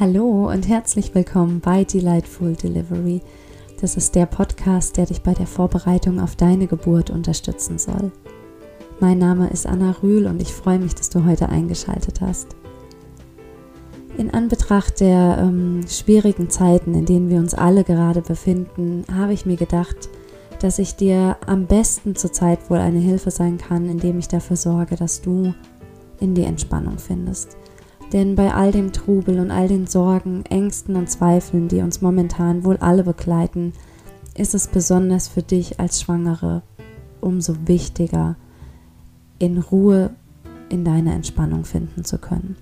Hallo und herzlich willkommen bei Delightful Delivery. Das ist der Podcast, der dich bei der Vorbereitung auf deine Geburt unterstützen soll. Mein Name ist Anna Rühl und ich freue mich, dass du heute eingeschaltet hast. In Anbetracht der ähm, schwierigen Zeiten, in denen wir uns alle gerade befinden, habe ich mir gedacht, dass ich dir am besten zurzeit wohl eine Hilfe sein kann, indem ich dafür sorge, dass du in die Entspannung findest denn bei all dem Trubel und all den Sorgen, Ängsten und Zweifeln, die uns momentan wohl alle begleiten, ist es besonders für dich als Schwangere umso wichtiger, in Ruhe in deine Entspannung finden zu können.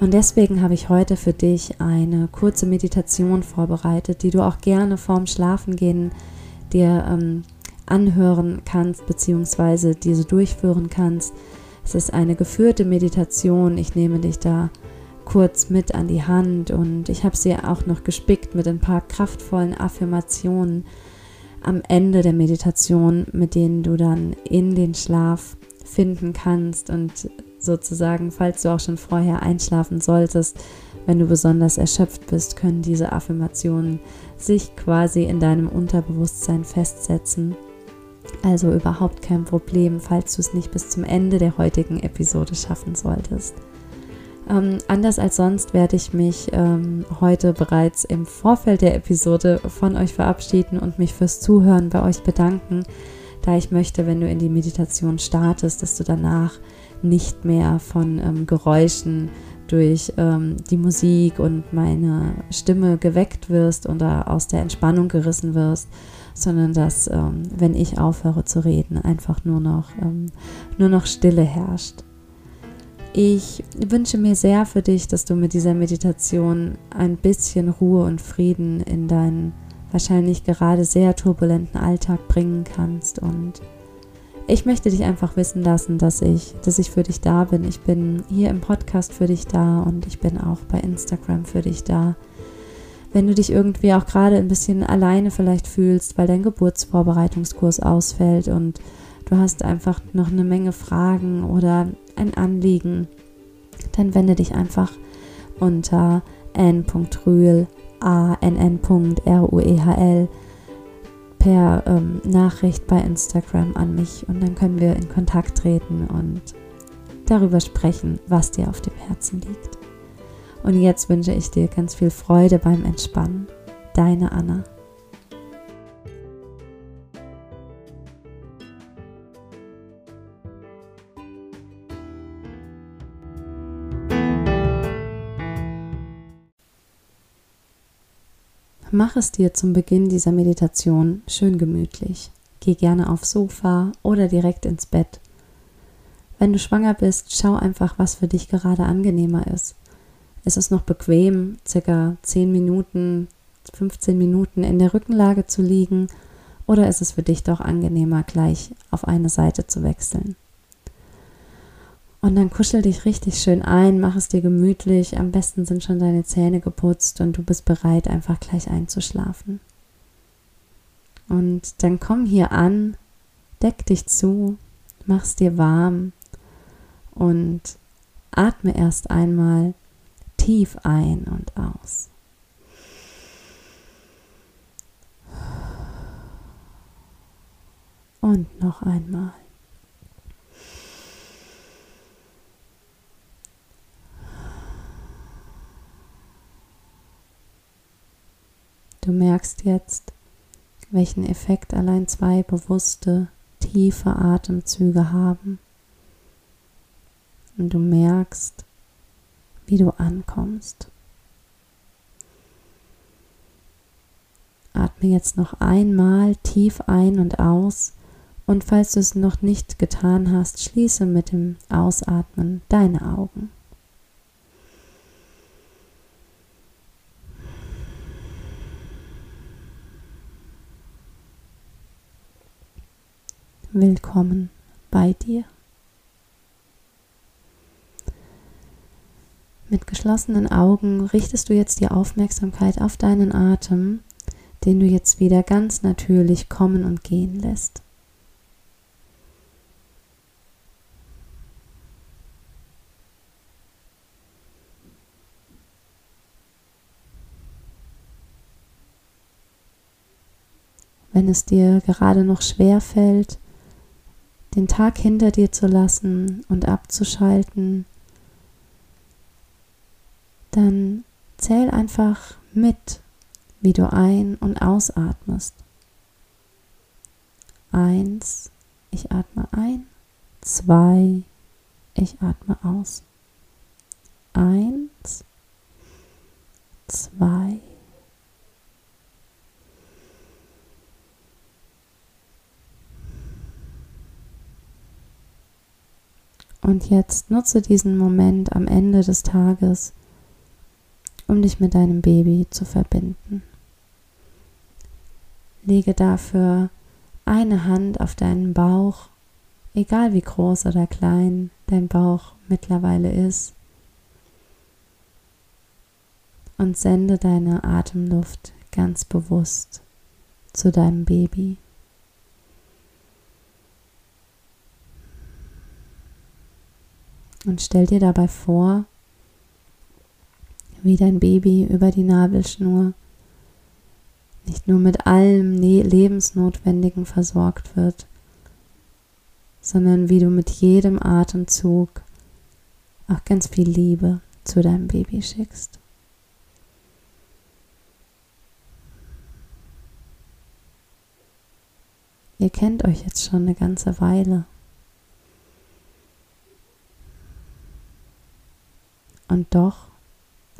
Und deswegen habe ich heute für dich eine kurze Meditation vorbereitet, die du auch gerne vorm Schlafengehen dir ähm, anhören kannst, beziehungsweise diese durchführen kannst. Es ist eine geführte Meditation. Ich nehme dich da kurz mit an die Hand und ich habe sie auch noch gespickt mit ein paar kraftvollen Affirmationen am Ende der Meditation, mit denen du dann in den Schlaf finden kannst und sozusagen, falls du auch schon vorher einschlafen solltest, wenn du besonders erschöpft bist, können diese Affirmationen sich quasi in deinem Unterbewusstsein festsetzen. Also überhaupt kein Problem, falls du es nicht bis zum Ende der heutigen Episode schaffen solltest. Ähm, anders als sonst werde ich mich ähm, heute bereits im Vorfeld der Episode von euch verabschieden und mich fürs Zuhören bei euch bedanken, da ich möchte, wenn du in die Meditation startest, dass du danach nicht mehr von ähm, Geräuschen durch ähm, die Musik und meine Stimme geweckt wirst oder aus der Entspannung gerissen wirst, sondern dass, ähm, wenn ich aufhöre zu reden, einfach nur noch, ähm, nur noch Stille herrscht. Ich wünsche mir sehr für dich, dass du mit dieser Meditation ein bisschen Ruhe und Frieden in deinen wahrscheinlich gerade sehr turbulenten Alltag bringen kannst. Und ich möchte dich einfach wissen lassen, dass ich, dass ich für dich da bin. Ich bin hier im Podcast für dich da und ich bin auch bei Instagram für dich da. Wenn du dich irgendwie auch gerade ein bisschen alleine vielleicht fühlst, weil dein Geburtsvorbereitungskurs ausfällt und du hast einfach noch eine Menge Fragen oder ein Anliegen, dann wende dich einfach unter n.rühl, a-n-n.r-u-e-h-l per ähm, Nachricht bei Instagram an mich und dann können wir in Kontakt treten und darüber sprechen, was dir auf dem Herzen liegt. Und jetzt wünsche ich dir ganz viel Freude beim Entspannen. Deine Anna. Mach es dir zum Beginn dieser Meditation schön gemütlich. Geh gerne aufs Sofa oder direkt ins Bett. Wenn du schwanger bist, schau einfach, was für dich gerade angenehmer ist. Ist es noch bequem, circa 10 Minuten, 15 Minuten in der Rückenlage zu liegen, oder ist es für dich doch angenehmer, gleich auf eine Seite zu wechseln? Und dann kuschel dich richtig schön ein, mach es dir gemütlich. Am besten sind schon deine Zähne geputzt und du bist bereit, einfach gleich einzuschlafen. Und dann komm hier an, deck dich zu, mach's dir warm und atme erst einmal tief ein und aus. Und noch einmal. Du merkst jetzt, welchen Effekt allein zwei bewusste, tiefe Atemzüge haben. Und du merkst, wie du ankommst. Atme jetzt noch einmal tief ein und aus und falls du es noch nicht getan hast, schließe mit dem Ausatmen deine Augen. willkommen bei dir. Mit geschlossenen Augen richtest du jetzt die Aufmerksamkeit auf deinen Atem, den du jetzt wieder ganz natürlich kommen und gehen lässt. Wenn es dir gerade noch schwer fällt, den Tag hinter dir zu lassen und abzuschalten, dann zähl einfach mit, wie du ein- und ausatmest. Eins, ich atme ein. Zwei, ich atme aus. Eins, zwei, Und jetzt nutze diesen Moment am Ende des Tages, um dich mit deinem Baby zu verbinden. Lege dafür eine Hand auf deinen Bauch, egal wie groß oder klein dein Bauch mittlerweile ist, und sende deine Atemluft ganz bewusst zu deinem Baby. Und stell dir dabei vor, wie dein Baby über die Nabelschnur nicht nur mit allem ne-, Lebensnotwendigen versorgt wird, sondern wie du mit jedem Atemzug auch ganz viel Liebe zu deinem Baby schickst. Ihr kennt euch jetzt schon eine ganze Weile. Und doch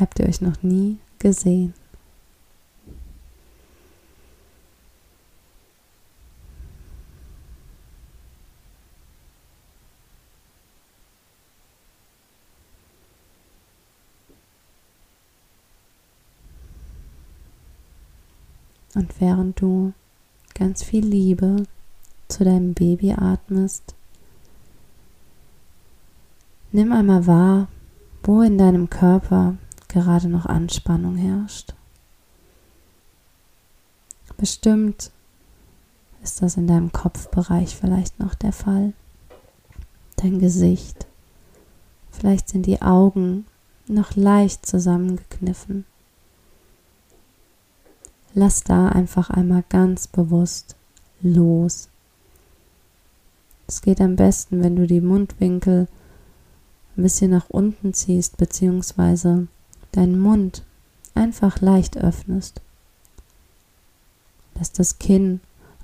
habt ihr euch noch nie gesehen. Und während du ganz viel Liebe zu deinem Baby atmest, nimm einmal wahr, wo in deinem Körper gerade noch Anspannung herrscht. Bestimmt ist das in deinem Kopfbereich vielleicht noch der Fall. Dein Gesicht. Vielleicht sind die Augen noch leicht zusammengekniffen. Lass da einfach einmal ganz bewusst los. Es geht am besten, wenn du die Mundwinkel ein bisschen nach unten ziehst, beziehungsweise deinen Mund einfach leicht öffnest. Lass das Kinn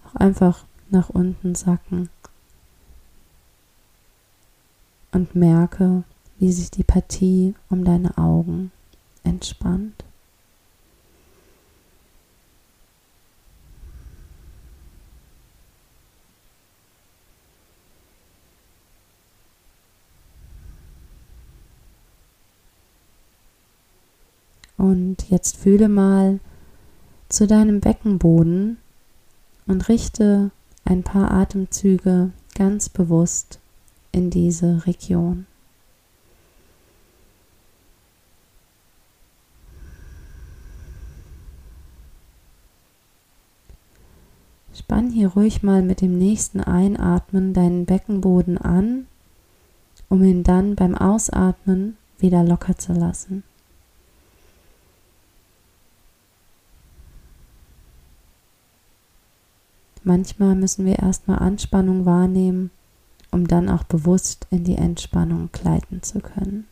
auch einfach nach unten sacken und merke, wie sich die Partie um deine Augen entspannt. Und jetzt fühle mal zu deinem Beckenboden und richte ein paar Atemzüge ganz bewusst in diese Region. Spann hier ruhig mal mit dem nächsten Einatmen deinen Beckenboden an, um ihn dann beim Ausatmen wieder locker zu lassen. Manchmal müssen wir erstmal Anspannung wahrnehmen, um dann auch bewusst in die Entspannung gleiten zu können.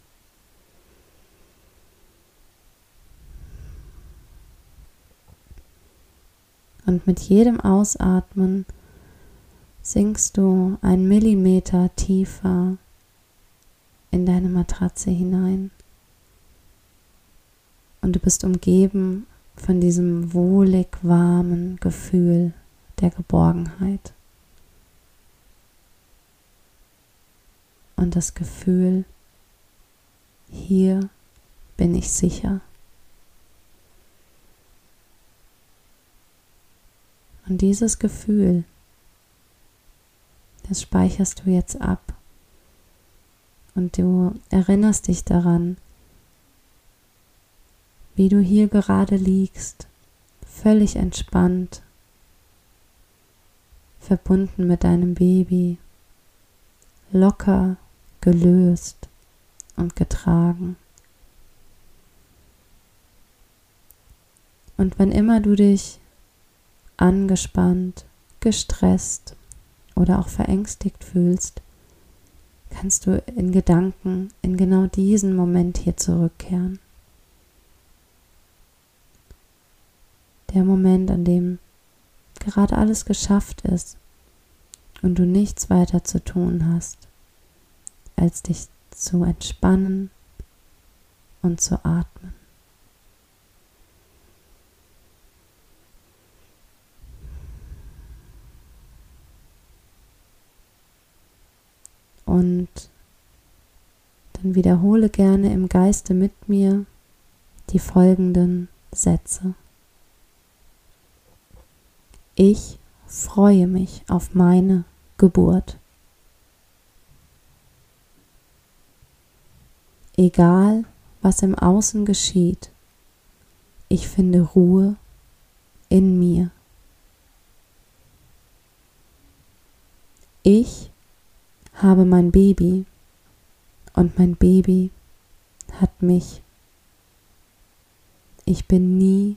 Und mit jedem Ausatmen sinkst du einen Millimeter tiefer in deine Matratze hinein. Und du bist umgeben von diesem wohlig warmen Gefühl der Geborgenheit. Und das Gefühl, hier bin ich sicher. Und dieses Gefühl, das speicherst du jetzt ab. Und du erinnerst dich daran, wie du hier gerade liegst, völlig entspannt verbunden mit deinem Baby, locker, gelöst und getragen. Und wann immer du dich angespannt, gestresst oder auch verängstigt fühlst, kannst du in Gedanken in genau diesen Moment hier zurückkehren. Der Moment, an dem gerade alles geschafft ist und du nichts weiter zu tun hast, als dich zu entspannen und zu atmen. Und dann wiederhole gerne im Geiste mit mir die folgenden Sätze. Ich freue mich auf meine Geburt. Egal, was im Außen geschieht, ich finde Ruhe in mir. Ich habe mein Baby und mein Baby hat mich. Ich bin nie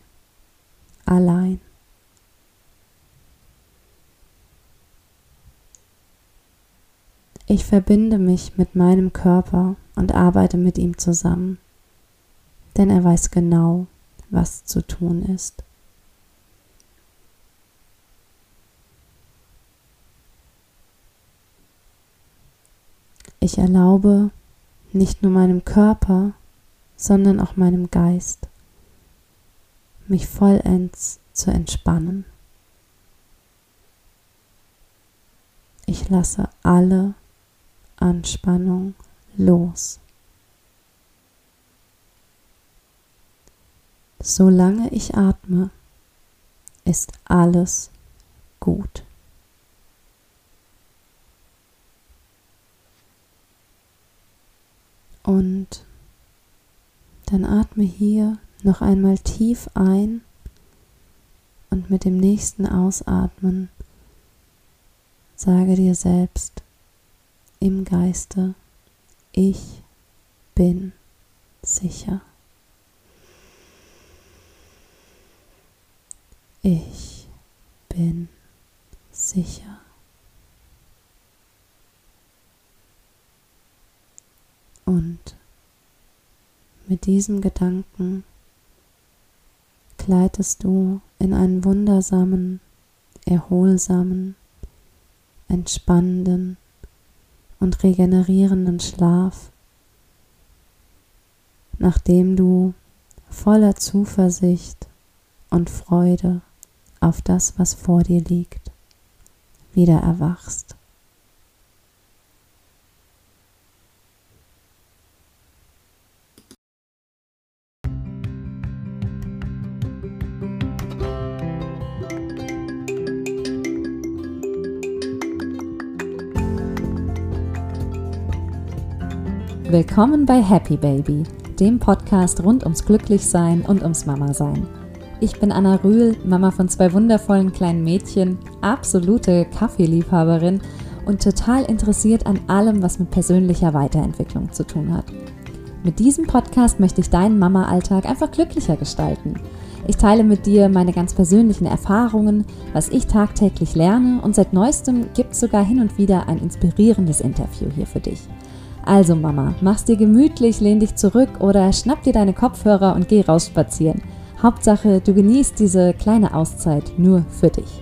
allein. Ich verbinde mich mit meinem Körper und arbeite mit ihm zusammen, denn er weiß genau, was zu tun ist. Ich erlaube nicht nur meinem Körper, sondern auch meinem Geist, mich vollends zu entspannen. Ich lasse alle Anspannung los. Solange ich atme, ist alles gut. Und dann atme hier noch einmal tief ein und mit dem nächsten Ausatmen sage dir selbst im Geiste, ich bin sicher. Ich bin sicher. Und mit diesem Gedanken gleitest du in einen wundersamen, erholsamen, entspannenden und regenerierenden Schlaf, nachdem du voller Zuversicht und Freude auf das, was vor dir liegt, wieder erwachst. Willkommen bei Happy Baby, dem Podcast rund ums Glücklichsein und ums Mama-Sein. Ich bin Anna Rühl, Mama von zwei wundervollen kleinen Mädchen, absolute Kaffeeliebhaberin und total interessiert an allem, was mit persönlicher Weiterentwicklung zu tun hat. Mit diesem Podcast möchte ich deinen Mama-Alltag einfach glücklicher gestalten. Ich teile mit dir meine ganz persönlichen Erfahrungen, was ich tagtäglich lerne und seit neuestem gibt es sogar hin und wieder ein inspirierendes Interview hier für dich. Also Mama, mach's dir gemütlich, lehn dich zurück oder schnapp dir deine Kopfhörer und geh raus spazieren. Hauptsache, du genießt diese kleine Auszeit nur für dich.